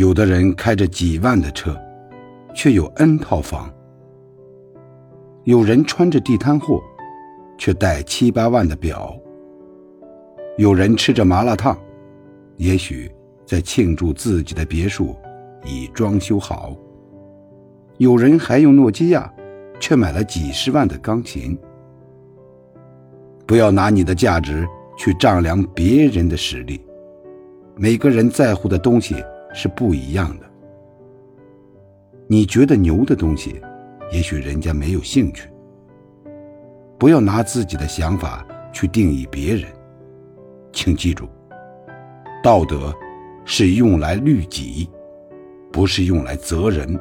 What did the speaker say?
有的人开着几万的车，却有 N 套房；有人穿着地摊货，却戴七八万的表；有人吃着麻辣烫，也许在庆祝自己的别墅已装修好；有人还用诺基亚，却买了几十万的钢琴。不要拿你的价值去丈量别人的实力。每个人在乎的东西是不一样的。你觉得牛的东西，也许人家没有兴趣。不要拿自己的想法去定义别人。请记住，道德是用来律己，不是用来责人。